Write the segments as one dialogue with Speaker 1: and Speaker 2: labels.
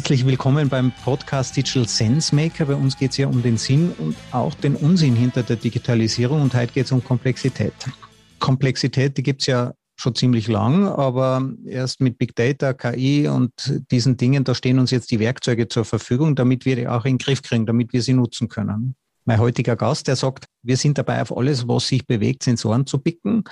Speaker 1: Herzlich willkommen beim Podcast Digital Sense Maker. Bei uns geht es ja um den Sinn und auch den Unsinn hinter der Digitalisierung und heute geht es um Komplexität. Komplexität, die gibt es ja schon ziemlich lang, aber erst mit Big Data, KI und diesen Dingen, da stehen uns jetzt die Werkzeuge zur Verfügung, damit wir die auch in den Griff kriegen, damit wir sie nutzen können. Mein heutiger Gast, der sagt, wir sind dabei, auf alles, was sich bewegt, Sensoren zu picken.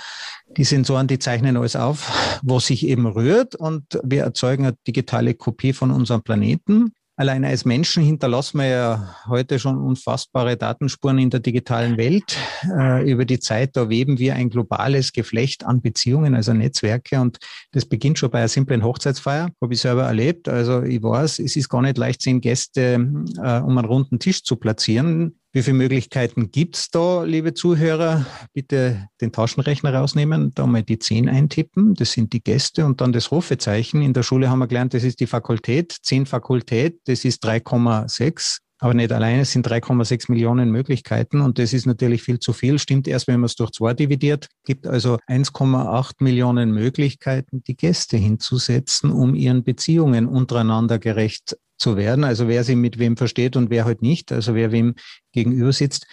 Speaker 1: Die Sensoren, die zeichnen alles auf, was sich eben rührt und wir erzeugen eine digitale Kopie von unserem Planeten. Allein als Menschen hinterlassen wir ja heute schon unfassbare Datenspuren in der digitalen Welt. Äh, über die Zeit, da weben wir ein globales Geflecht an Beziehungen, also Netzwerke. Und das beginnt schon bei einer simplen Hochzeitsfeier, habe ich selber erlebt. Also ich weiß, es ist gar nicht leicht, zehn Gäste äh, um einen runden Tisch zu platzieren. Wie viele Möglichkeiten gibt's da, liebe Zuhörer? Bitte den Taschenrechner rausnehmen, da mal die 10 eintippen. Das sind die Gäste und dann das Rufezeichen. In der Schule haben wir gelernt, das ist die Fakultät. 10 Fakultät, das ist 3,6. Aber nicht alleine, es sind 3,6 Millionen Möglichkeiten und das ist natürlich viel zu viel. Stimmt erst, wenn man es durch zwei dividiert. Gibt also 1,8 Millionen Möglichkeiten, die Gäste hinzusetzen, um ihren Beziehungen untereinander gerecht zu werden. Also wer sie mit wem versteht und wer halt nicht, also wer wem gegenüber sitzt.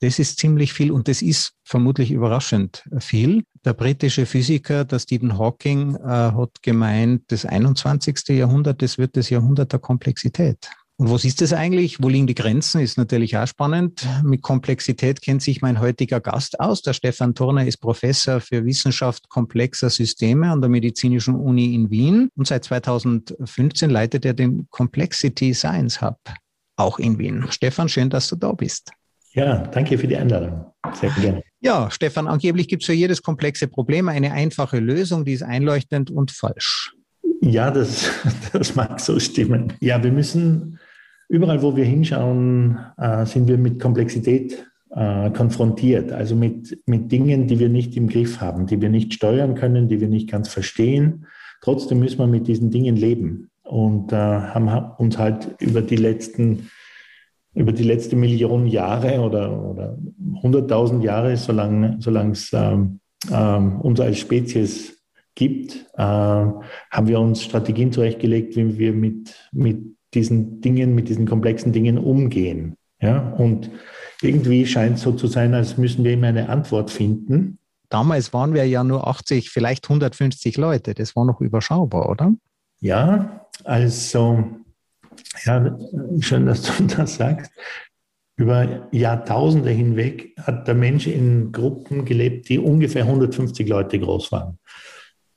Speaker 1: Das ist ziemlich viel und das ist vermutlich überraschend viel. Der britische Physiker, der Stephen Hawking, äh, hat gemeint, das 21. Jahrhundert, das wird das Jahrhundert der Komplexität. Und was ist das eigentlich? Wo liegen die Grenzen? Ist natürlich auch spannend. Mit Komplexität kennt sich mein heutiger Gast aus. Der Stefan Turner ist Professor für Wissenschaft komplexer Systeme an der Medizinischen Uni in Wien und seit 2015 leitet er den Complexity Science Hub, auch in Wien. Stefan, schön, dass du da bist.
Speaker 2: Ja, danke für die Einladung. Sehr gerne.
Speaker 1: Ja, Stefan, angeblich gibt es für jedes komplexe Problem eine einfache Lösung, die ist einleuchtend und falsch.
Speaker 2: Ja, das, das mag so stimmen. Ja, wir müssen Überall, wo wir hinschauen, äh, sind wir mit Komplexität äh, konfrontiert, also mit, mit Dingen, die wir nicht im Griff haben, die wir nicht steuern können, die wir nicht ganz verstehen. Trotzdem müssen wir mit diesen Dingen leben und äh, haben uns halt über die letzten über die letzte Million Jahre oder, oder 100.000 Jahre, solange, es ähm, ähm, uns als Spezies gibt, äh, haben wir uns Strategien zurechtgelegt, wie wir mit, mit diesen Dingen, mit diesen komplexen Dingen umgehen. Ja, und irgendwie scheint es so zu sein, als müssen wir immer eine Antwort finden.
Speaker 1: Damals waren wir ja nur 80, vielleicht 150 Leute. Das war noch überschaubar, oder?
Speaker 2: Ja, also, ja, schön, dass du das sagst. Über Jahrtausende hinweg hat der Mensch in Gruppen gelebt, die ungefähr 150 Leute groß waren.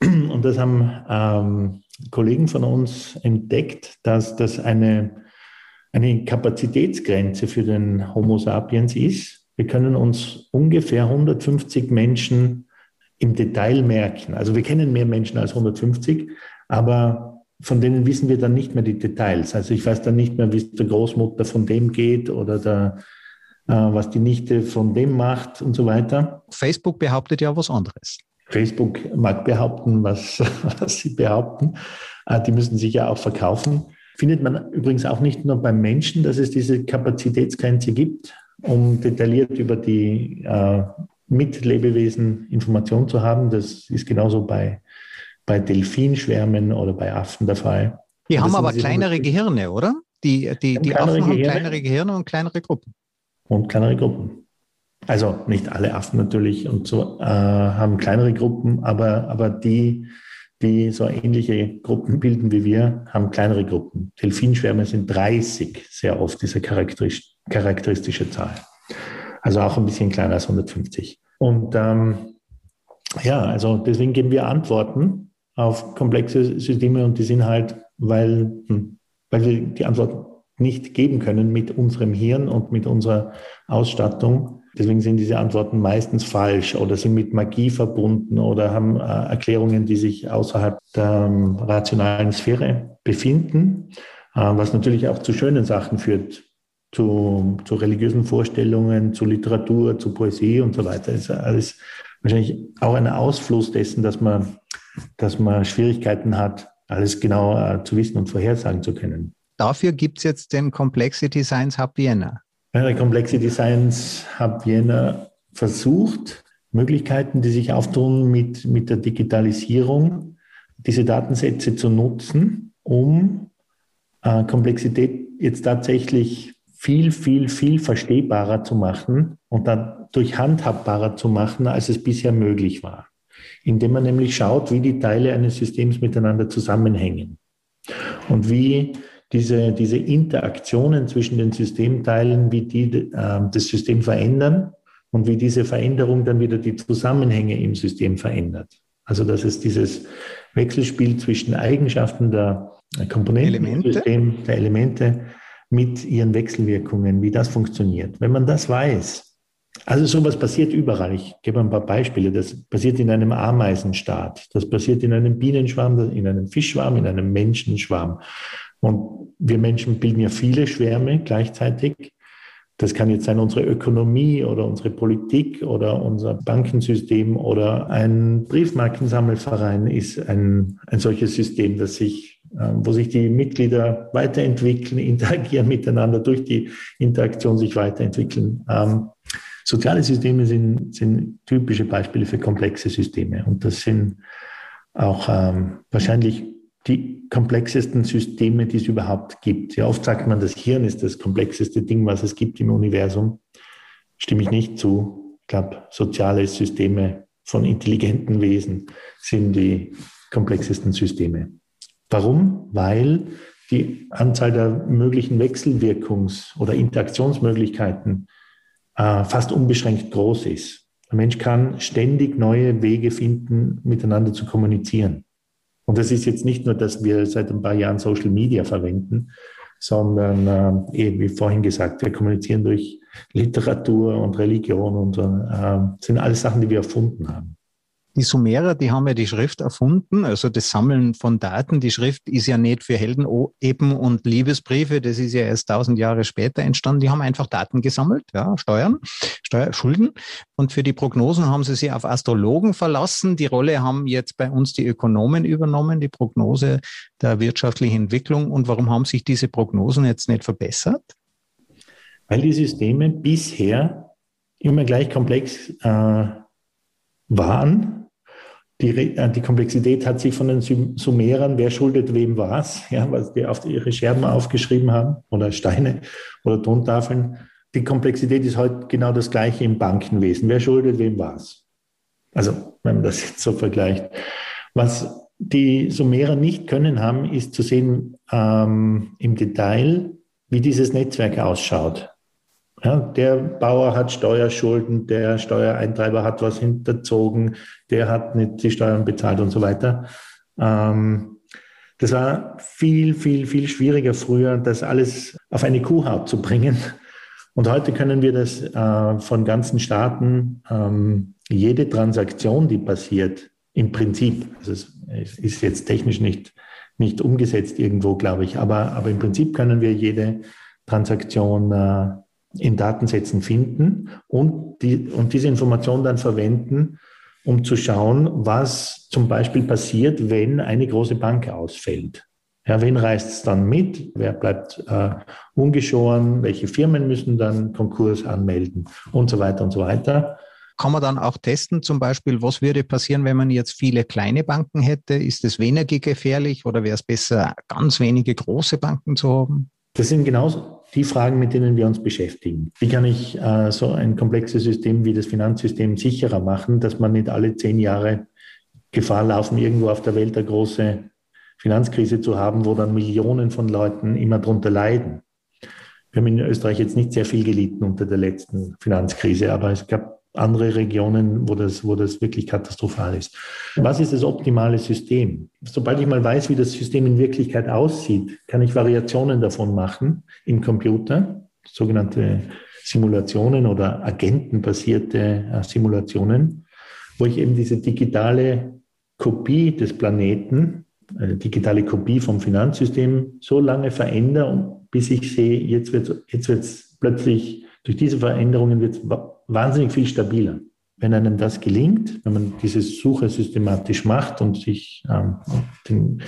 Speaker 2: Und das haben ähm, Kollegen von uns entdeckt, dass das eine, eine Kapazitätsgrenze für den Homo sapiens ist. Wir können uns ungefähr 150 Menschen im Detail merken. Also wir kennen mehr Menschen als 150, aber von denen wissen wir dann nicht mehr die Details. Also ich weiß dann nicht mehr, wie es der Großmutter von dem geht oder der, äh, was die Nichte von dem macht und so weiter.
Speaker 1: Facebook behauptet ja was anderes.
Speaker 2: Facebook mag behaupten, was, was sie behaupten. Äh, die müssen sich ja auch verkaufen. Findet man übrigens auch nicht nur beim Menschen, dass es diese Kapazitätsgrenze gibt, um detailliert über die äh, Mitlebewesen Informationen zu haben. Das ist genauso bei, bei Delfinschwärmen oder bei Affen der Fall.
Speaker 1: Die haben aber kleinere Gehirne, oder? Die, die, die Affen haben kleinere Gehirne und kleinere Gruppen.
Speaker 2: Und kleinere Gruppen. Also nicht alle Affen natürlich und so äh, haben kleinere Gruppen, aber, aber die, die so ähnliche Gruppen bilden wie wir, haben kleinere Gruppen. Delfinschwärme sind 30 sehr oft, diese charakteristisch, charakteristische Zahl. Also auch ein bisschen kleiner als 150. Und ähm, ja, also deswegen geben wir Antworten auf komplexe Systeme und die sind halt, weil, hm, weil wir die Antwort nicht geben können mit unserem Hirn und mit unserer Ausstattung, Deswegen sind diese Antworten meistens falsch oder sind mit Magie verbunden oder haben äh, Erklärungen, die sich außerhalb der ähm, rationalen Sphäre befinden, äh, was natürlich auch zu schönen Sachen führt, zu, zu religiösen Vorstellungen, zu Literatur, zu Poesie und so weiter. Das ist alles wahrscheinlich auch ein Ausfluss dessen, dass man, dass man Schwierigkeiten hat, alles genau äh, zu wissen und vorhersagen zu können.
Speaker 1: Dafür gibt es jetzt den Complexity Science Hub Vienna.
Speaker 2: Bei Complexity Science hat Vienna versucht, Möglichkeiten, die sich auftun mit, mit der Digitalisierung, diese Datensätze zu nutzen, um äh, Komplexität jetzt tatsächlich viel, viel, viel verstehbarer zu machen und dann durch handhabbarer zu machen, als es bisher möglich war. Indem man nämlich schaut, wie die Teile eines Systems miteinander zusammenhängen und wie diese, diese Interaktionen zwischen den Systemteilen, wie die äh, das System verändern und wie diese Veränderung dann wieder die Zusammenhänge im System verändert. Also dass es dieses Wechselspiel zwischen Eigenschaften der Komponenten Elemente. im System, der Elemente mit ihren Wechselwirkungen, wie das funktioniert. Wenn man das weiß, also sowas passiert überall. Ich gebe ein paar Beispiele. Das passiert in einem Ameisenstaat, das passiert in einem Bienenschwarm, in einem Fischschwarm, in einem Menschenschwarm. Und wir Menschen bilden ja viele Schwärme gleichzeitig. Das kann jetzt sein unsere Ökonomie oder unsere Politik oder unser Bankensystem oder ein Briefmarkensammelverein ist ein, ein solches System, das sich ähm, wo sich die Mitglieder weiterentwickeln, interagieren miteinander, durch die Interaktion sich weiterentwickeln. Ähm, soziale Systeme sind, sind typische Beispiele für komplexe Systeme und das sind auch ähm, wahrscheinlich die komplexesten Systeme, die es überhaupt gibt. Ja, oft sagt man, das Hirn ist das komplexeste Ding, was es gibt im Universum. Stimme ich nicht zu. Ich glaube, soziale Systeme von intelligenten Wesen sind die komplexesten Systeme. Warum? Weil die Anzahl der möglichen Wechselwirkungs- oder Interaktionsmöglichkeiten äh, fast unbeschränkt groß ist. Der Mensch kann ständig neue Wege finden, miteinander zu kommunizieren. Und das ist jetzt nicht nur, dass wir seit ein paar Jahren Social Media verwenden, sondern äh, eben wie vorhin gesagt, wir kommunizieren durch Literatur und Religion und äh, sind alles Sachen, die wir erfunden haben.
Speaker 1: Die Sumerer, die haben ja die Schrift erfunden, also das Sammeln von Daten. Die Schrift ist ja nicht für Helden eben und Liebesbriefe, das ist ja erst tausend Jahre später entstanden. Die haben einfach Daten gesammelt, ja, Steuern, Steuer, Schulden. Und für die Prognosen haben sie sich auf Astrologen verlassen. Die Rolle haben jetzt bei uns die Ökonomen übernommen, die Prognose der wirtschaftlichen Entwicklung. Und warum haben sich diese Prognosen jetzt nicht verbessert?
Speaker 2: Weil die Systeme bisher immer gleich komplex äh, waren die, äh, die Komplexität hat sich von den Sumerern, wer schuldet wem was, ja, was die auf ihre Scherben aufgeschrieben haben oder Steine oder Tontafeln. Die Komplexität ist heute genau das gleiche im Bankenwesen. Wer schuldet wem was? Also, wenn man das jetzt so vergleicht. Was die Sumerer nicht können haben, ist zu sehen ähm, im Detail, wie dieses Netzwerk ausschaut. Ja, der Bauer hat Steuerschulden, der Steuereintreiber hat was hinterzogen, der hat nicht die Steuern bezahlt und so weiter. Ähm, das war viel, viel, viel schwieriger früher, das alles auf eine Kuhhaut zu bringen. Und heute können wir das äh, von ganzen Staaten, ähm, jede Transaktion, die passiert, im Prinzip, also es ist jetzt technisch nicht, nicht umgesetzt irgendwo, glaube ich, aber, aber im Prinzip können wir jede Transaktion äh, in Datensätzen finden und, die, und diese Information dann verwenden, um zu schauen, was zum Beispiel passiert, wenn eine große Bank ausfällt. Ja, wen reißt es dann mit? Wer bleibt äh, ungeschoren? Welche Firmen müssen dann Konkurs anmelden? Und so weiter und so weiter.
Speaker 1: Kann man dann auch testen, zum Beispiel, was würde passieren, wenn man jetzt viele kleine Banken hätte? Ist es weniger gefährlich oder wäre es besser, ganz wenige große Banken zu haben?
Speaker 2: Das sind genauso die Fragen, mit denen wir uns beschäftigen. Wie kann ich äh, so ein komplexes System wie das Finanzsystem sicherer machen, dass man nicht alle zehn Jahre Gefahr laufen, irgendwo auf der Welt eine große Finanzkrise zu haben, wo dann Millionen von Leuten immer drunter leiden. Wir haben in Österreich jetzt nicht sehr viel gelitten unter der letzten Finanzkrise, aber es gab andere Regionen, wo das, wo das wirklich katastrophal ist. Was ist das optimale System? Sobald ich mal weiß, wie das System in Wirklichkeit aussieht, kann ich Variationen davon machen im Computer, sogenannte Simulationen oder agentenbasierte äh, Simulationen, wo ich eben diese digitale Kopie des Planeten, eine digitale Kopie vom Finanzsystem so lange verändere, bis ich sehe, jetzt wird es jetzt plötzlich, durch diese Veränderungen wird es wahnsinnig viel stabiler. Wenn einem das gelingt, wenn man diese Suche systematisch macht und sich ähm, den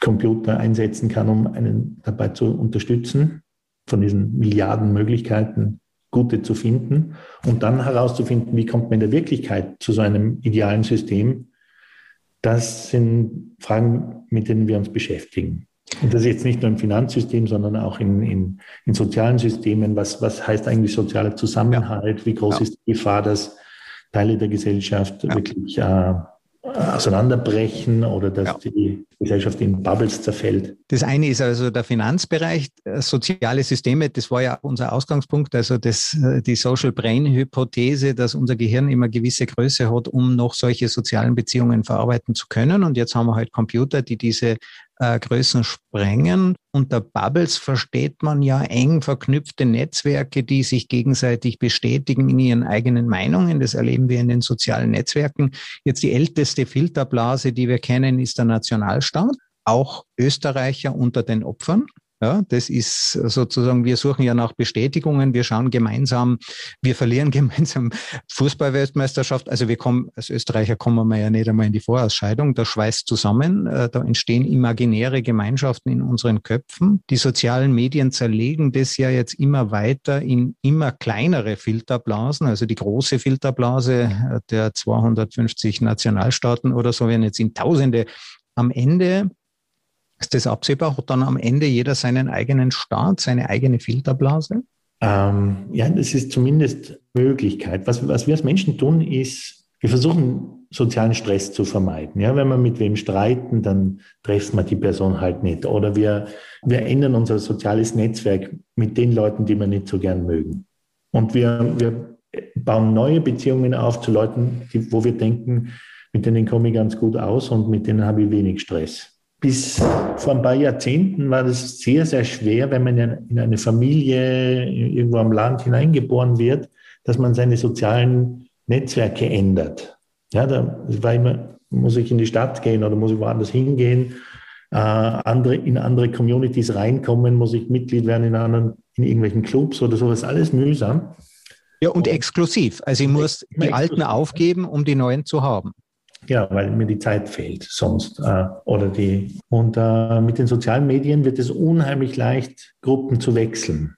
Speaker 2: Computer einsetzen kann, um einen dabei zu unterstützen, von diesen Milliarden Möglichkeiten gute zu finden und dann herauszufinden, wie kommt man in der Wirklichkeit zu so einem idealen System, das sind Fragen, mit denen wir uns beschäftigen. Und das ist jetzt nicht nur im Finanzsystem, sondern auch in, in, in sozialen Systemen. Was, was heißt eigentlich sozialer Zusammenhalt? Ja. Wie groß ja. ist die Gefahr, dass Teile der Gesellschaft ja. wirklich äh, auseinanderbrechen oder dass die Gesellschaft in Bubbles zerfällt.
Speaker 1: Das eine ist also der Finanzbereich, äh, soziale Systeme, das war ja unser Ausgangspunkt, also das, äh, die Social Brain Hypothese, dass unser Gehirn immer gewisse Größe hat, um noch solche sozialen Beziehungen verarbeiten zu können. Und jetzt haben wir halt Computer, die diese äh, Größen sprengen. Unter Bubbles versteht man ja eng verknüpfte Netzwerke, die sich gegenseitig bestätigen in ihren eigenen Meinungen. Das erleben wir in den sozialen Netzwerken. Jetzt die älteste Filterblase, die wir kennen, ist der Nationalstaat. Auch Österreicher unter den Opfern. Ja, das ist sozusagen, wir suchen ja nach Bestätigungen, wir schauen gemeinsam, wir verlieren gemeinsam Fußballweltmeisterschaft. Also wir kommen, als Österreicher kommen wir ja nicht einmal in die Vorausscheidung, da schweißt zusammen, äh, da entstehen imaginäre Gemeinschaften in unseren Köpfen. Die sozialen Medien zerlegen das ja jetzt immer weiter in immer kleinere Filterblasen, also die große Filterblase äh, der 250 Nationalstaaten oder so werden jetzt in Tausende am Ende ist das absehbar? Hat dann am Ende jeder seinen eigenen Staat, seine eigene Filterblase?
Speaker 2: Ähm, ja, das ist zumindest Möglichkeit. Was, was wir als Menschen tun, ist, wir versuchen, sozialen Stress zu vermeiden. Ja, wenn wir mit wem streiten, dann treffen wir die Person halt nicht. Oder wir, wir ändern unser soziales Netzwerk mit den Leuten, die wir nicht so gern mögen. Und wir, wir bauen neue Beziehungen auf zu Leuten, die, wo wir denken, mit denen komme ich ganz gut aus und mit denen habe ich wenig Stress bis vor ein paar Jahrzehnten war das sehr, sehr schwer, wenn man in eine Familie irgendwo am Land hineingeboren wird, dass man seine sozialen Netzwerke ändert. Ja, da war immer, muss ich in die Stadt gehen oder muss ich woanders hingehen, äh, andere, in andere Communities reinkommen, muss ich Mitglied werden in, anderen, in irgendwelchen Clubs oder sowas, alles mühsam.
Speaker 1: Ja, und exklusiv. Also ich muss die alten aufgeben, um die neuen zu haben.
Speaker 2: Ja, weil mir die Zeit fehlt sonst. Äh, oder die. Und äh, mit den sozialen Medien wird es unheimlich leicht, Gruppen zu wechseln.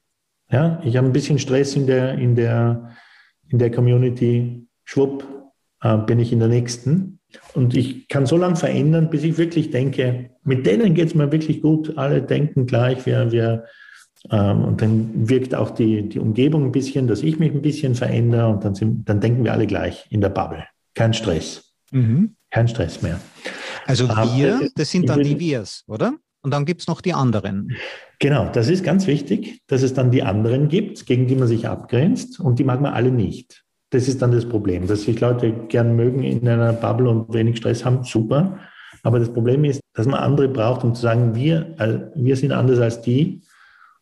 Speaker 2: Ja, ich habe ein bisschen Stress in der, in der, in der Community. Schwupp, äh, bin ich in der nächsten. Und ich kann so lange verändern, bis ich wirklich denke, mit denen geht es mir wirklich gut. Alle denken gleich, wir, wir, ähm, und dann wirkt auch die, die Umgebung ein bisschen, dass ich mich ein bisschen verändere und dann, sind, dann denken wir alle gleich in der Bubble. Kein Stress. Mhm. Kein Stress mehr.
Speaker 1: Also wir, das sind dann die Wirs, oder? Und dann gibt es noch die anderen.
Speaker 2: Genau, das ist ganz wichtig, dass es dann die anderen gibt, gegen die man sich abgrenzt und die mag man alle nicht. Das ist dann das Problem, dass sich Leute gern mögen in einer Bubble und wenig Stress haben, super. Aber das Problem ist, dass man andere braucht, um zu sagen, wir, äh, wir sind anders als die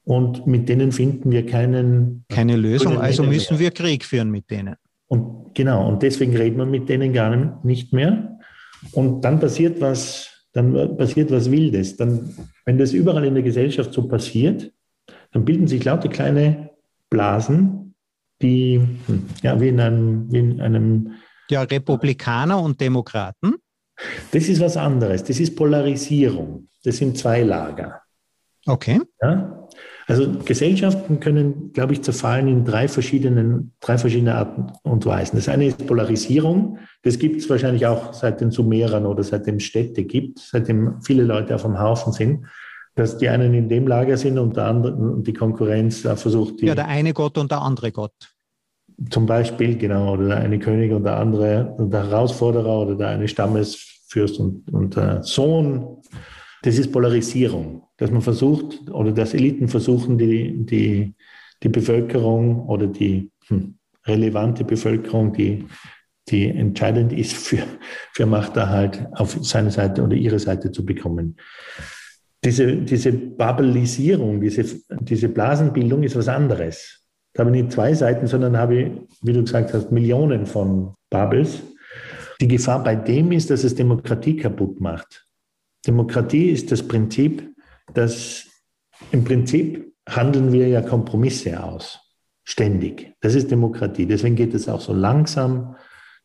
Speaker 2: und mit denen finden wir keinen.
Speaker 1: Keine Lösung, also müssen wir Krieg führen mit denen.
Speaker 2: Und genau, und deswegen redet man mit denen gar nicht mehr. Und dann passiert was, dann passiert was Wildes. Dann, wenn das überall in der Gesellschaft so passiert, dann bilden sich lauter kleine Blasen, die, hm, ja, wie in einem, wie in einem
Speaker 1: ja, Republikaner und Demokraten.
Speaker 2: Das ist was anderes. Das ist Polarisierung. Das sind zwei Lager.
Speaker 1: Okay.
Speaker 2: Ja? Also Gesellschaften können, glaube ich, zerfallen in drei, verschiedenen, drei verschiedene Arten und Weisen. Das eine ist Polarisierung. Das gibt es wahrscheinlich auch seit den Sumerern oder seitdem es Städte gibt, seitdem viele Leute auf dem Haufen sind, dass die einen in dem Lager sind und der andere, und die Konkurrenz versucht, die.
Speaker 1: Ja, der eine Gott und der andere Gott.
Speaker 2: Zum Beispiel, genau, oder der eine König und der andere, und der Herausforderer oder der eine Stammesfürst und, und der Sohn das ist Polarisierung, dass man versucht oder dass Eliten versuchen, die, die, die Bevölkerung oder die hm, relevante Bevölkerung, die, die entscheidend ist für, für Machterhalt, auf seine Seite oder ihre Seite zu bekommen. Diese, diese Babbelisierung, diese, diese Blasenbildung ist was anderes. Da habe ich nicht zwei Seiten, sondern habe ich, wie du gesagt hast, Millionen von Bubbles. Die Gefahr bei dem ist, dass es Demokratie kaputt macht. Demokratie ist das Prinzip, dass im Prinzip handeln wir ja Kompromisse aus, ständig. Das ist Demokratie. Deswegen geht es auch so langsam.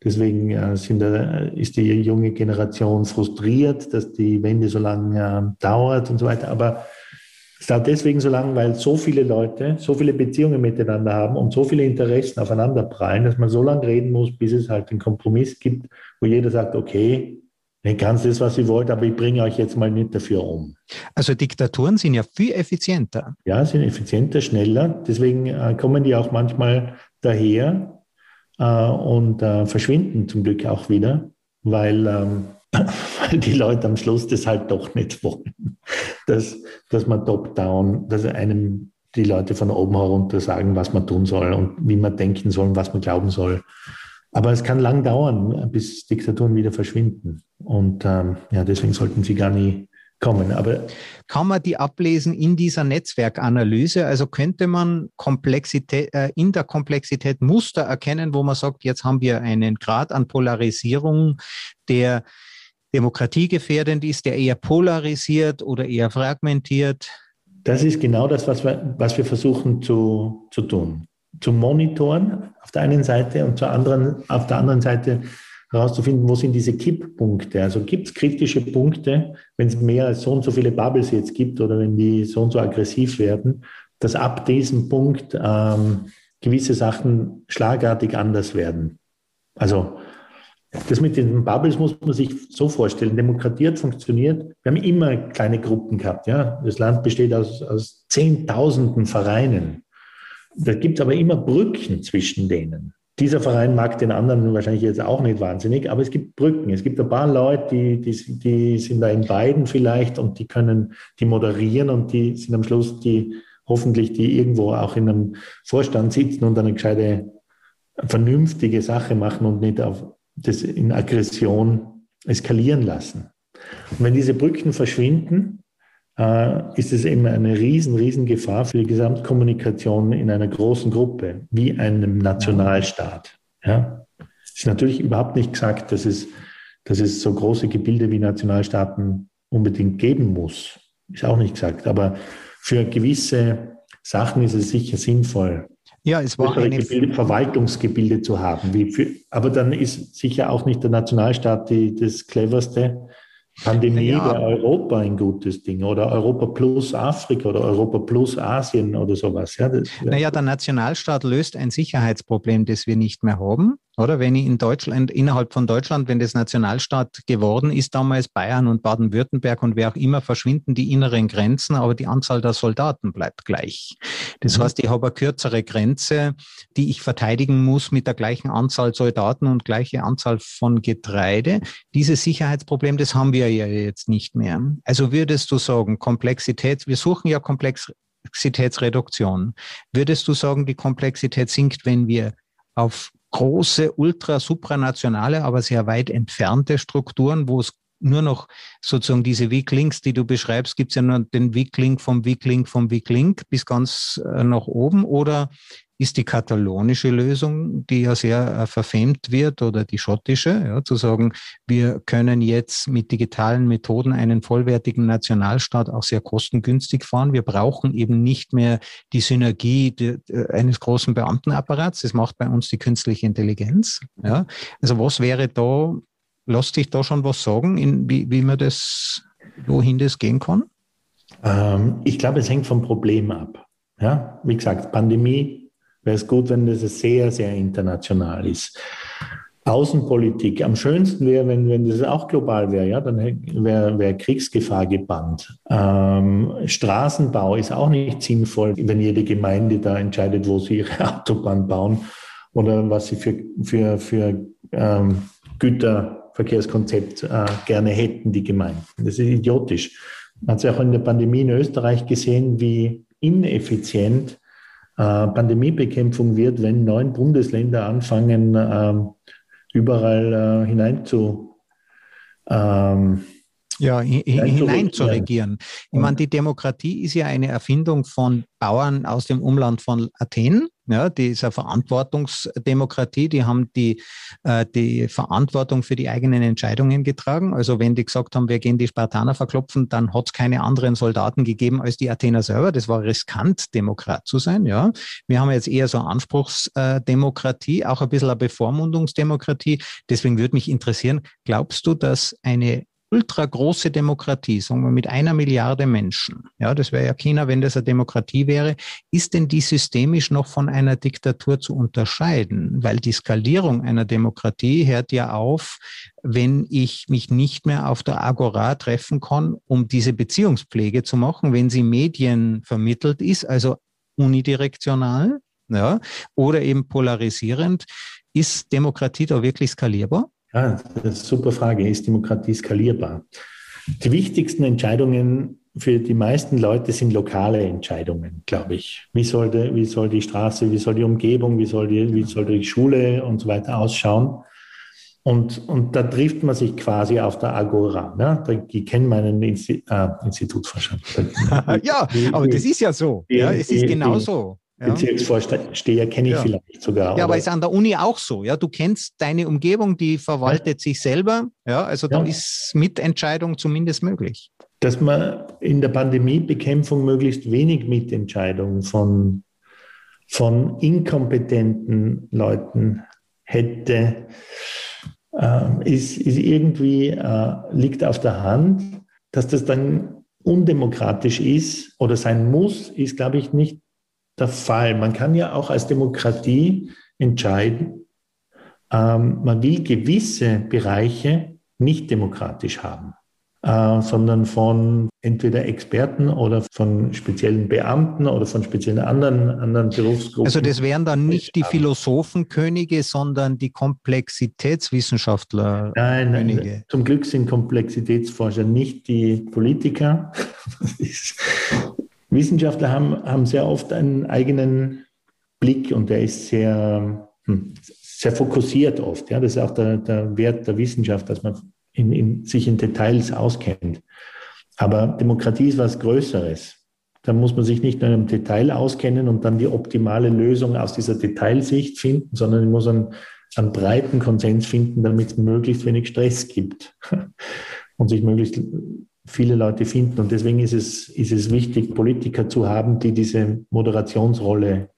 Speaker 2: Deswegen äh, sind, ist die junge Generation frustriert, dass die Wende so lange äh, dauert und so weiter. Aber es dauert deswegen so lange, weil so viele Leute so viele Beziehungen miteinander haben und so viele Interessen aufeinander prallen, dass man so lange reden muss, bis es halt einen Kompromiss gibt, wo jeder sagt, okay, Nicht ganz das, was ihr wollt, aber ich bringe euch jetzt mal nicht dafür um.
Speaker 1: Also Diktaturen sind ja viel effizienter.
Speaker 2: Ja, sind effizienter, schneller. Deswegen äh, kommen die auch manchmal daher äh, und äh, verschwinden zum Glück auch wieder, weil, ähm, weil die Leute am Schluss das halt doch nicht wollen. Dass, dass man top-down, dass einem die Leute von oben herunter sagen, was man tun soll und wie man denken soll und was man glauben soll. Aber es kann lang dauern, bis Diktaturen wieder verschwinden. Und ähm, ja, deswegen sollten sie gar nie kommen. Aber
Speaker 1: kann man die ablesen in dieser Netzwerkanalyse? Also könnte man Komplexität, äh, in der Komplexität Muster erkennen, wo man sagt, jetzt haben wir einen Grad an Polarisierung, der demokratiegefährdend ist, der eher polarisiert oder eher fragmentiert?
Speaker 2: Das ist genau das, was wir, was wir versuchen zu, zu tun. Zu monitoren auf der einen Seite und zur anderen, auf der anderen Seite herauszufinden, wo sind diese Kipppunkte. Also gibt es kritische Punkte, wenn es mehr als so und so viele Bubbles jetzt gibt oder wenn die so und so aggressiv werden, dass ab diesem Punkt ähm, gewisse Sachen schlagartig anders werden. Also das mit den Bubbles muss man sich so vorstellen. Demokratie hat funktioniert. Wir haben immer kleine Gruppen gehabt. Ja? Das Land besteht aus, aus Zehntausenden Vereinen. Da gibt es aber immer Brücken zwischen denen. Dieser Verein mag den anderen wahrscheinlich jetzt auch nicht wahnsinnig, aber es gibt Brücken. Es gibt ein paar Leute, die, die, die sind da in beiden vielleicht und die können die moderieren und die sind am Schluss die hoffentlich, die irgendwo auch in einem Vorstand sitzen und eine gescheite, vernünftige Sache machen und nicht auf das in Aggression eskalieren lassen. Und wenn diese Brücken verschwinden, ist es eben eine riesen, riesen Gefahr für die Gesamtkommunikation in einer großen Gruppe, wie einem Nationalstaat. Ja? Es ist natürlich überhaupt nicht gesagt, dass es, dass es so große Gebilde wie Nationalstaaten unbedingt geben muss. Ist auch nicht gesagt. Aber für gewisse Sachen ist es sicher sinnvoll,
Speaker 1: ja, es war
Speaker 2: eine Gebilde, Verwaltungsgebilde zu haben. Für, aber dann ist sicher auch nicht der Nationalstaat die, das cleverste. Pandemie ja. wäre Europa ein gutes Ding oder Europa plus Afrika oder Europa plus Asien oder sowas. Ja,
Speaker 1: naja, der Nationalstaat löst ein Sicherheitsproblem, das wir nicht mehr haben. Oder wenn ich in Deutschland, innerhalb von Deutschland, wenn das Nationalstaat geworden ist, damals Bayern und Baden-Württemberg und wer auch immer, verschwinden die inneren Grenzen, aber die Anzahl der Soldaten bleibt gleich. Das mhm. heißt, ich habe eine kürzere Grenze, die ich verteidigen muss mit der gleichen Anzahl Soldaten und gleiche Anzahl von Getreide. Dieses Sicherheitsproblem, das haben wir ja jetzt nicht mehr. Also würdest du sagen, Komplexität, wir suchen ja Komplexitätsreduktion. Würdest du sagen, die Komplexität sinkt, wenn wir auf große, ultra supranationale, aber sehr weit entfernte Strukturen, wo es nur noch sozusagen diese Weak Links, die du beschreibst, gibt es ja nur den Weak Link vom Weak Link vom Weak Link bis ganz äh, nach oben oder ist die katalonische Lösung, die ja sehr äh, verfemt wird, oder die schottische, ja, zu sagen, wir können jetzt mit digitalen Methoden einen vollwertigen Nationalstaat auch sehr kostengünstig fahren. Wir brauchen eben nicht mehr die Synergie de, eines großen Beamtenapparats. Das macht bei uns die künstliche Intelligenz. Ja. Also was wäre da, lässt sich da schon was sagen, in, wie, wie man das, wohin das gehen kann?
Speaker 2: Ähm, ich glaube, es hängt vom Problem ab. Ja, wie gesagt, Pandemie wäre es gut, wenn das sehr, sehr international ist. Außenpolitik. Am schönsten wäre, wenn, wenn das auch global wäre, ja, dann wäre wär Kriegsgefahr gebannt. Ähm, Straßenbau ist auch nicht sinnvoll, wenn jede Gemeinde da entscheidet, wo sie ihre Autobahn bauen oder was sie für, für, für ähm, Güterverkehrskonzept äh, gerne hätten, die Gemeinden. Das ist idiotisch. Man hat es ja auch in der Pandemie in Österreich gesehen, wie ineffizient äh, Pandemiebekämpfung wird, wenn neun Bundesländer anfangen, ähm, überall äh, hinein zu
Speaker 1: ähm, ja, hinein zu regieren. Ich meine, die Demokratie ist ja eine Erfindung von Bauern aus dem Umland von Athen. Ja, die ist eine Verantwortungsdemokratie, die haben die, äh, die Verantwortung für die eigenen Entscheidungen getragen. Also wenn die gesagt haben, wir gehen die Spartaner verklopfen, dann hat es keine anderen Soldaten gegeben als die Athener selber. Das war riskant, Demokrat zu sein. Ja, Wir haben jetzt eher so Anspruchsdemokratie, auch ein bisschen eine Bevormundungsdemokratie. Deswegen würde mich interessieren, glaubst du, dass eine ultra große Demokratie, sagen wir mit einer Milliarde Menschen, ja, das wäre ja China, wenn das eine Demokratie wäre, ist denn die systemisch noch von einer Diktatur zu unterscheiden? Weil die Skalierung einer Demokratie hört ja auf, wenn ich mich nicht mehr auf der Agora treffen kann, um diese Beziehungspflege zu machen, wenn sie Medien vermittelt ist, also unidirektional, ja, oder eben polarisierend. Ist Demokratie da wirklich skalierbar?
Speaker 2: Ja, das ist eine super Frage. Ist Demokratie skalierbar? Die wichtigsten Entscheidungen für die meisten Leute sind lokale Entscheidungen, glaube ich. Wie soll, die, wie soll die Straße, wie soll die Umgebung, wie soll die, wie soll die Schule und so weiter ausschauen? Und, und da trifft man sich quasi auf der Agora. Ne? Da, die kennen meinen Insti äh, Institutsvorstand.
Speaker 1: ja, aber das ist ja so. Die, ja, es ist genau so.
Speaker 2: Ja. Bezirksvorsteher kenne ich ja. vielleicht sogar.
Speaker 1: Ja, aber ist an der Uni auch so. Ja, du kennst deine Umgebung, die verwaltet ja. sich selber. Ja, also da ist Mitentscheidung zumindest möglich.
Speaker 2: Dass man in der Pandemiebekämpfung möglichst wenig Mitentscheidung von, von inkompetenten Leuten hätte, äh, ist, ist irgendwie, äh, liegt auf der Hand. Dass das dann undemokratisch ist oder sein muss, ist, glaube ich, nicht der Fall. Man kann ja auch als Demokratie entscheiden, ähm, man will gewisse Bereiche nicht demokratisch haben, äh, sondern von entweder Experten oder von speziellen Beamten oder von speziellen anderen, anderen Berufsgruppen.
Speaker 1: Also das wären dann nicht die Philosophenkönige, sondern die Komplexitätswissenschaftler.
Speaker 2: Nein, nein, zum Glück sind Komplexitätsforscher nicht die Politiker. Wissenschaftler haben, haben sehr oft einen eigenen Blick und der ist sehr, hm, sehr fokussiert oft. Ja, das ist auch der, der Wert der Wissenschaft, dass man in, in, sich in Details auskennt. Aber Demokratie ist was Größeres. Da muss man sich nicht nur im Detail auskennen und dann die optimale Lösung aus dieser Detailsicht finden, sondern man muss einen, einen breiten Konsens finden, damit es möglichst wenig Stress gibt und sich möglichst viele Leute finden. Und deswegen ist es, ist es wichtig, Politiker zu haben, die diese Moderationsrolle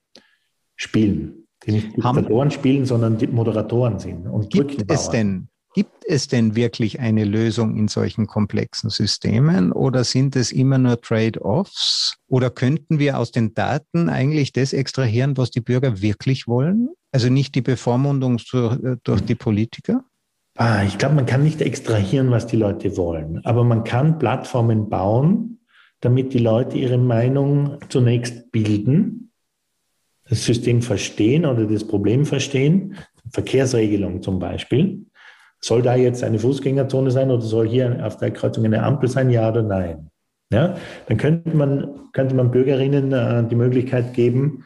Speaker 2: spielen. Die nicht Diktatoren spielen, sondern die Moderatoren sind.
Speaker 1: Und gibt es denn Gibt es denn wirklich eine Lösung in solchen komplexen Systemen oder sind es immer nur Trade-offs? Oder könnten wir aus den Daten eigentlich das extrahieren, was die Bürger wirklich wollen? Also nicht die Bevormundung durch, durch die Politiker?
Speaker 2: Ah, ich glaube, man kann nicht extrahieren, was die Leute wollen, aber man kann Plattformen bauen, damit die Leute ihre Meinung zunächst bilden, das System verstehen oder das Problem verstehen. Verkehrsregelung zum Beispiel. Soll da jetzt eine Fußgängerzone sein oder soll hier auf der Kreuzung eine Ampel sein, ja oder nein? Ja, dann könnte man, könnte man Bürgerinnen äh, die Möglichkeit geben,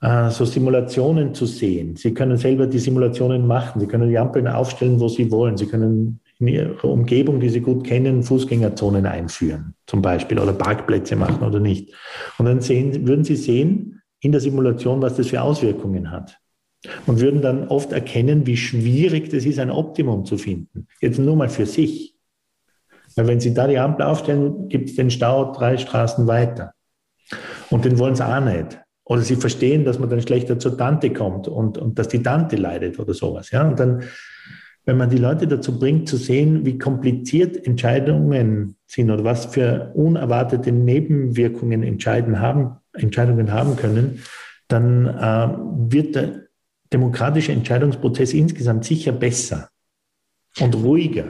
Speaker 2: so Simulationen zu sehen. Sie können selber die Simulationen machen. Sie können die Ampeln aufstellen, wo Sie wollen. Sie können in Ihrer Umgebung, die Sie gut kennen, Fußgängerzonen einführen, zum Beispiel, oder Parkplätze machen oder nicht. Und dann sehen, würden Sie sehen in der Simulation, was das für Auswirkungen hat. Und würden dann oft erkennen, wie schwierig das ist, ein Optimum zu finden. Jetzt nur mal für sich. Weil wenn Sie da die Ampel aufstellen, gibt es den Stau drei Straßen weiter. Und den wollen Sie auch nicht. Oder sie verstehen, dass man dann schlechter zur Tante kommt und, und dass die Tante leidet oder sowas. Ja? Und dann, wenn man die Leute dazu bringt, zu sehen, wie kompliziert Entscheidungen sind oder was für unerwartete Nebenwirkungen Entscheiden haben, Entscheidungen haben können, dann äh, wird der demokratische Entscheidungsprozess insgesamt sicher besser und ruhiger.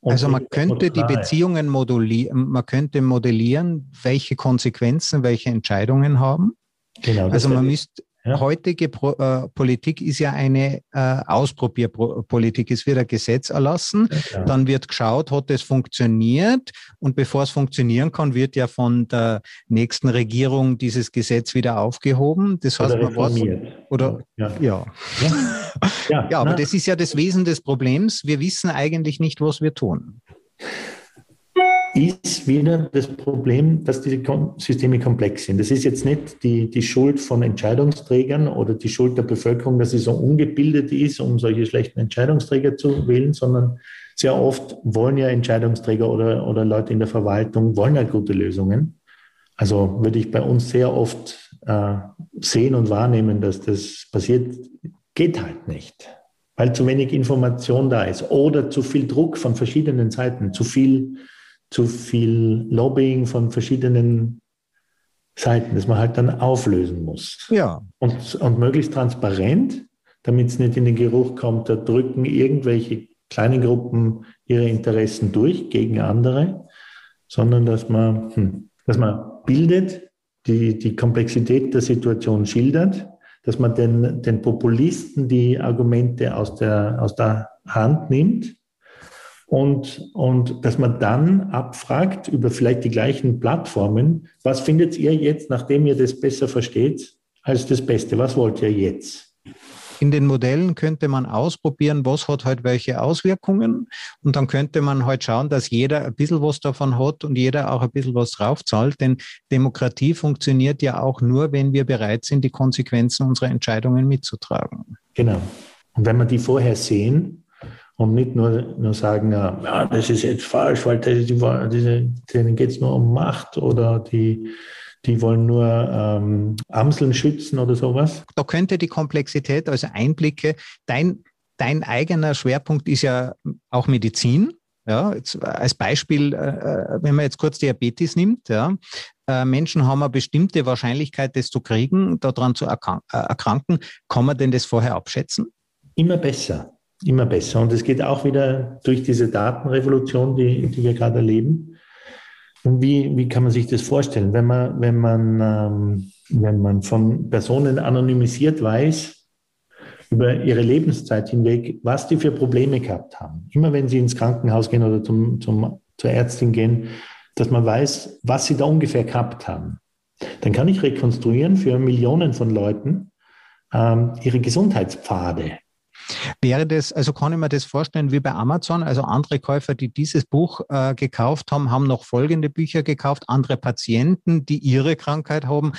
Speaker 1: Und also man könnte die Beziehungen modulieren, man könnte modellieren, welche Konsequenzen welche Entscheidungen haben. Genau, also man müsste, ja. heutige Pro, äh, Politik ist ja eine äh, Ausprobierpolitik. Es wird ein Gesetz erlassen, ja. dann wird geschaut, hat es funktioniert und bevor es funktionieren kann, wird ja von der nächsten Regierung dieses Gesetz wieder aufgehoben. Das heißt, oder man weiß, oder. Ja. ja. ja aber das ist ja das Wesen des Problems. Wir wissen eigentlich nicht, was wir tun
Speaker 2: ist wieder das Problem, dass diese Systeme komplex sind. Das ist jetzt nicht die, die Schuld von Entscheidungsträgern oder die Schuld der Bevölkerung, dass sie so ungebildet ist, um solche schlechten Entscheidungsträger zu wählen, sondern sehr oft wollen ja Entscheidungsträger oder, oder Leute in der Verwaltung, wollen ja gute Lösungen. Also würde ich bei uns sehr oft äh, sehen und wahrnehmen, dass das passiert, geht halt nicht weil zu wenig Information da ist oder zu viel Druck von verschiedenen Seiten, zu viel, zu viel Lobbying von verschiedenen Seiten, das man halt dann auflösen muss.
Speaker 1: Ja.
Speaker 2: Und, und möglichst transparent, damit es nicht in den Geruch kommt, da drücken irgendwelche kleinen Gruppen ihre Interessen durch gegen andere, sondern dass man, hm, dass man bildet, die, die Komplexität der Situation schildert, dass man den, den Populisten die Argumente aus der, aus der Hand nimmt und, und dass man dann abfragt über vielleicht die gleichen Plattformen, was findet ihr jetzt, nachdem ihr das besser versteht, als das Beste? Was wollt ihr jetzt?
Speaker 1: In den Modellen könnte man ausprobieren, was hat halt welche Auswirkungen. Und dann könnte man halt schauen, dass jeder ein bisschen was davon hat und jeder auch ein bisschen was draufzahlt. Denn Demokratie funktioniert ja auch nur, wenn wir bereit sind, die Konsequenzen unserer Entscheidungen mitzutragen.
Speaker 2: Genau. Und wenn wir die vorher sehen, und nicht nur, nur sagen, ja, das ist jetzt falsch, weil die, die, die, denen geht es nur um Macht oder die, die wollen nur ähm, Amseln schützen oder sowas.
Speaker 1: Da könnte die Komplexität, also Einblicke, dein, dein eigener Schwerpunkt ist ja auch Medizin. Ja, als Beispiel, äh, äh wenn man jetzt kurz Diabetes nimmt, ja, äh, Menschen haben eine bestimmte Wahrscheinlichkeit, das zu kriegen, daran zu erkrank erkranken. Kann man denn das vorher abschätzen?
Speaker 2: Immer besser, immer besser. Und es geht auch wieder durch diese Datenrevolution, die, die wir gerade erleben. Und wie, wie kann man sich das vorstellen? Wenn man, wenn man, ähm, wenn man von Personen anonymisiert weiß, über ihre Lebenszeit hinweg, was die für Probleme gehabt haben. Immer wenn sie ins Krankenhaus gehen oder zum, zum, zur Ärztin gehen, dass man weiß, was sie da ungefähr gehabt haben. Dann kann ich rekonstruieren für Millionen von Leuten ähm, ihre Gesundheitspfade.
Speaker 1: Wäre das, also kann ich mir das vorstellen wie bei Amazon, also andere Käufer, die dieses Buch äh, gekauft haben, haben noch folgende Bücher gekauft, andere Patienten, die ihre Krankheit haben,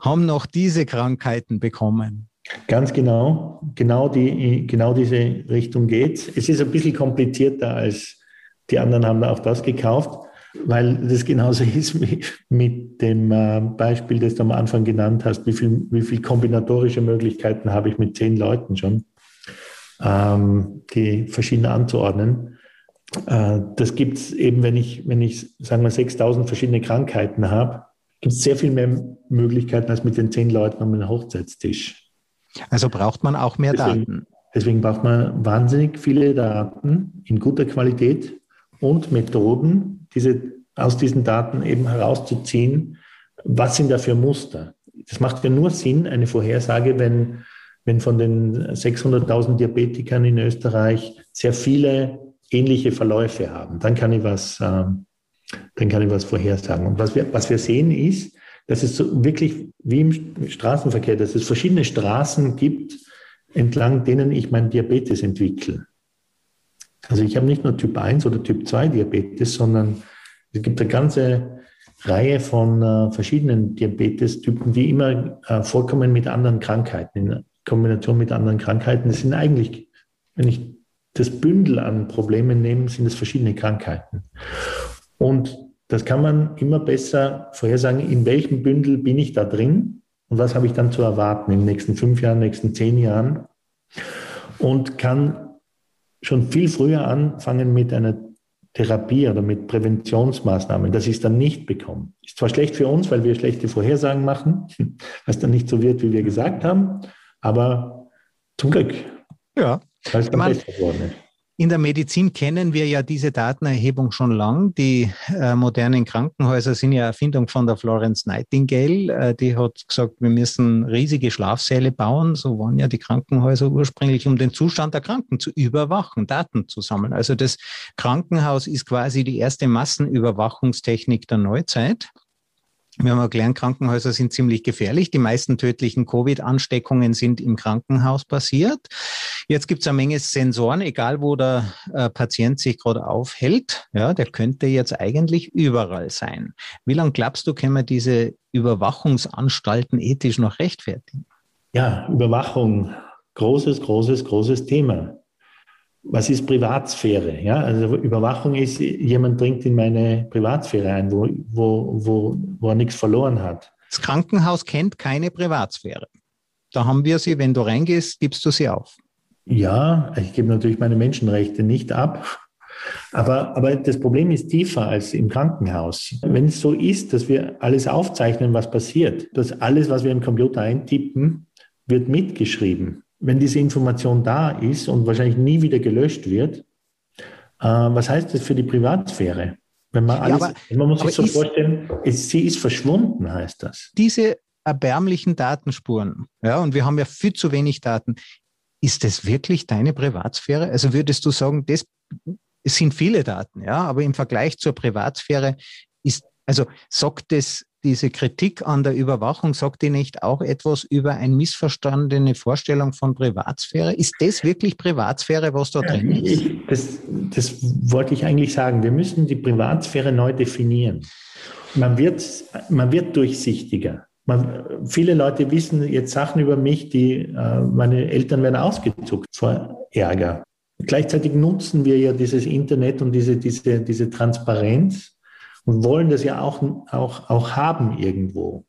Speaker 1: haben noch diese Krankheiten bekommen.
Speaker 2: Ganz genau, genau, die, genau diese Richtung geht Es ist ein bisschen komplizierter als die anderen haben auch das gekauft, weil das genauso ist wie mit dem äh, Beispiel, das du am Anfang genannt hast. Wie viel, wie viel kombinatorische Möglichkeiten habe ich mit zehn Leuten schon? Ähm, die verschiedene anzuordnen. Äh, das gibt es eben, wenn ich, wenn ich, sagen wir, 6000 verschiedene Krankheiten habe, gibt es sehr viel mehr Möglichkeiten als mit den zehn Leuten um den Hochzeitstisch.
Speaker 1: Also braucht man auch mehr
Speaker 2: deswegen,
Speaker 1: Daten.
Speaker 2: Deswegen braucht man wahnsinnig viele Daten in guter Qualität und Methoden, diese, aus diesen Daten eben herauszuziehen, was sind da für Muster. Das macht ja nur Sinn, eine Vorhersage, wenn wenn von den 600.000 Diabetikern in Österreich sehr viele ähnliche Verläufe haben, dann kann ich was, ähm, dann kann ich was vorhersagen. Und was wir, was wir sehen ist, dass es so wirklich wie im Straßenverkehr, dass es verschiedene Straßen gibt, entlang denen ich meinen Diabetes entwickle. Also ich habe nicht nur Typ 1 oder Typ 2 Diabetes, sondern es gibt eine ganze Reihe von äh, verschiedenen Diabetestypen, die immer äh, vorkommen mit anderen Krankheiten. In Kombination mit anderen Krankheiten. Das sind eigentlich, wenn ich das Bündel an Problemen nehme, sind es verschiedene Krankheiten. Und das kann man immer besser vorhersagen, in welchem Bündel bin ich da drin und was habe ich dann zu erwarten in den nächsten fünf Jahren, nächsten zehn Jahren. Und kann schon viel früher anfangen mit einer Therapie oder mit Präventionsmaßnahmen, dass ich es dann nicht bekomme. Ist zwar schlecht für uns, weil wir schlechte Vorhersagen machen, was dann nicht so wird, wie wir gesagt haben, aber zum Glück.
Speaker 1: Ja. Weil es dann besser geworden ist. In der Medizin kennen wir ja diese Datenerhebung schon lang. Die äh, modernen Krankenhäuser sind ja Erfindung von der Florence Nightingale. Äh, die hat gesagt, wir müssen riesige Schlafsäle bauen. So waren ja die Krankenhäuser ursprünglich, um den Zustand der Kranken zu überwachen, Daten zu sammeln. Also das Krankenhaus ist quasi die erste Massenüberwachungstechnik der Neuzeit. Wir haben auch gelernt, Krankenhäuser sind ziemlich gefährlich. Die meisten tödlichen Covid-Ansteckungen sind im Krankenhaus passiert. Jetzt gibt es eine Menge Sensoren, egal wo der äh, Patient sich gerade aufhält. Ja, der könnte jetzt eigentlich überall sein. Wie lange glaubst du, können wir diese Überwachungsanstalten ethisch noch rechtfertigen?
Speaker 2: Ja, Überwachung, großes, großes, großes Thema was ist Privatsphäre? Ja, also Überwachung ist, jemand dringt in meine Privatsphäre ein, wo, wo, wo, wo er nichts verloren hat.
Speaker 1: Das Krankenhaus kennt keine Privatsphäre. Da haben wir sie, wenn du reingehst, gibst du sie auf.
Speaker 2: Ja, ich gebe natürlich meine Menschenrechte nicht ab. Aber, aber das Problem ist tiefer als im Krankenhaus. Wenn es so ist, dass wir alles aufzeichnen, was passiert, dass alles, was wir im Computer eintippen, wird mitgeschrieben. Wenn diese Information da ist und wahrscheinlich nie wieder gelöscht wird, äh, was heißt das für die Privatsphäre? Wenn man alles, ja, aber, man muss sich so vorstellen, es, sie ist verschwunden, heißt das.
Speaker 1: Diese erbärmlichen Datenspuren, ja, und wir haben ja viel zu wenig Daten. Ist das wirklich deine Privatsphäre? Also würdest du sagen, das es sind viele Daten, ja, aber im Vergleich zur Privatsphäre ist, also sagt es diese Kritik an der Überwachung, sagt die nicht auch etwas über eine missverstandene Vorstellung von Privatsphäre? Ist das wirklich Privatsphäre, was da drin ist?
Speaker 2: Ich, das, das wollte ich eigentlich sagen. Wir müssen die Privatsphäre neu definieren. Man wird, man wird durchsichtiger. Man, viele Leute wissen jetzt Sachen über mich, die äh, meine Eltern werden ausgezuckt vor Ärger. Gleichzeitig nutzen wir ja dieses Internet und diese, diese, diese Transparenz und wollen das ja auch, auch, auch haben irgendwo.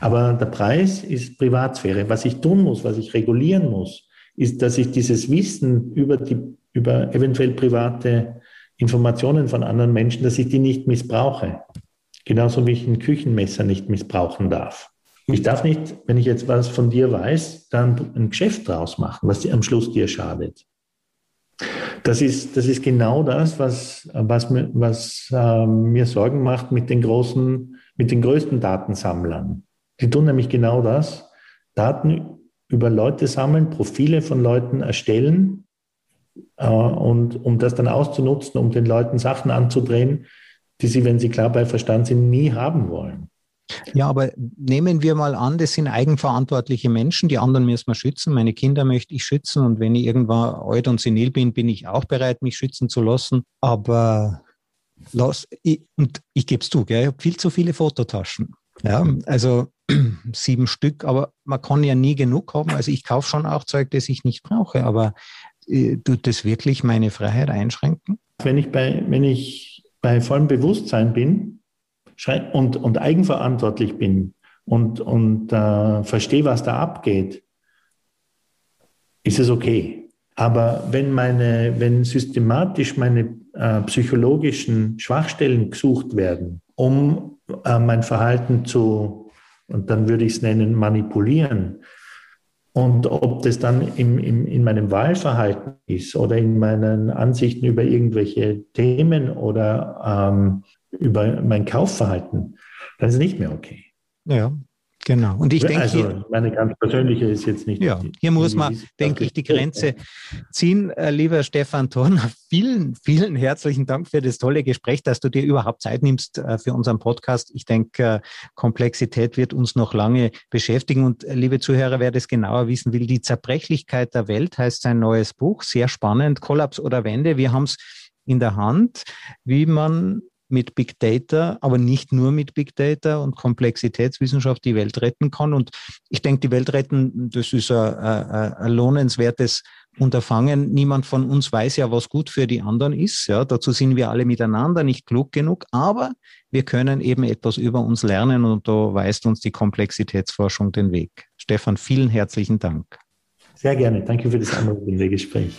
Speaker 2: Aber der Preis ist Privatsphäre. Was ich tun muss, was ich regulieren muss, ist, dass ich dieses Wissen über, die, über eventuell private Informationen von anderen Menschen, dass ich die nicht missbrauche. Genauso wie ich ein Küchenmesser nicht missbrauchen darf. Ich darf nicht, wenn ich jetzt was von dir weiß, dann ein Geschäft draus machen, was am Schluss dir schadet. Das ist, das ist genau das, was, was, was äh, mir Sorgen macht mit den großen, mit den größten Datensammlern. Die tun nämlich genau das. Daten über Leute sammeln, Profile von Leuten erstellen äh, und um das dann auszunutzen, um den Leuten Sachen anzudrehen, die sie, wenn sie klar bei Verstand sind, nie haben wollen.
Speaker 1: Ja, aber nehmen wir mal an, das sind eigenverantwortliche Menschen, die anderen müssen wir schützen. Meine Kinder möchte ich schützen und wenn ich irgendwann alt und senil bin, bin ich auch bereit, mich schützen zu lassen. Aber los, ich, und ich gebe es zu, gell, ich habe viel zu viele Fototaschen. Ja, also sieben Stück, aber man kann ja nie genug haben. Also ich kaufe schon auch Zeug, das ich nicht brauche, aber äh, tut das wirklich meine Freiheit einschränken?
Speaker 2: Wenn ich bei, wenn ich bei vollem Bewusstsein bin, und, und eigenverantwortlich bin und, und äh, verstehe, was da abgeht, ist es okay. Aber wenn, meine, wenn systematisch meine äh, psychologischen Schwachstellen gesucht werden, um äh, mein Verhalten zu, und dann würde ich es nennen, manipulieren, und ob das dann im, im, in meinem Wahlverhalten ist oder in meinen Ansichten über irgendwelche Themen oder ähm, über mein Kaufverhalten, dann ist es nicht mehr okay.
Speaker 1: Ja, Genau. Und ich denke,
Speaker 2: also meine ganz persönliche ist jetzt nicht.
Speaker 1: Ja, hier muss man, denke ich, die Grenze ziehen. Äh, lieber Stefan Thorner, vielen, vielen herzlichen Dank für das tolle Gespräch, dass du dir überhaupt Zeit nimmst äh, für unseren Podcast. Ich denke, äh, Komplexität wird uns noch lange beschäftigen. Und liebe Zuhörer, wer das genauer wissen will, die Zerbrechlichkeit der Welt heißt sein neues Buch. Sehr spannend. Kollaps oder Wende. Wir haben es in der Hand, wie man mit Big Data, aber nicht nur mit Big Data und Komplexitätswissenschaft die Welt retten kann. Und ich denke, die Welt retten, das ist ein, ein, lohnenswertes Unterfangen. Niemand von uns weiß ja, was gut für die anderen ist. Ja, dazu sind wir alle miteinander nicht klug genug, aber wir können eben etwas über uns lernen und da weist uns die Komplexitätsforschung den Weg. Stefan, vielen herzlichen Dank.
Speaker 2: Sehr gerne. Danke für das anregende Gespräch.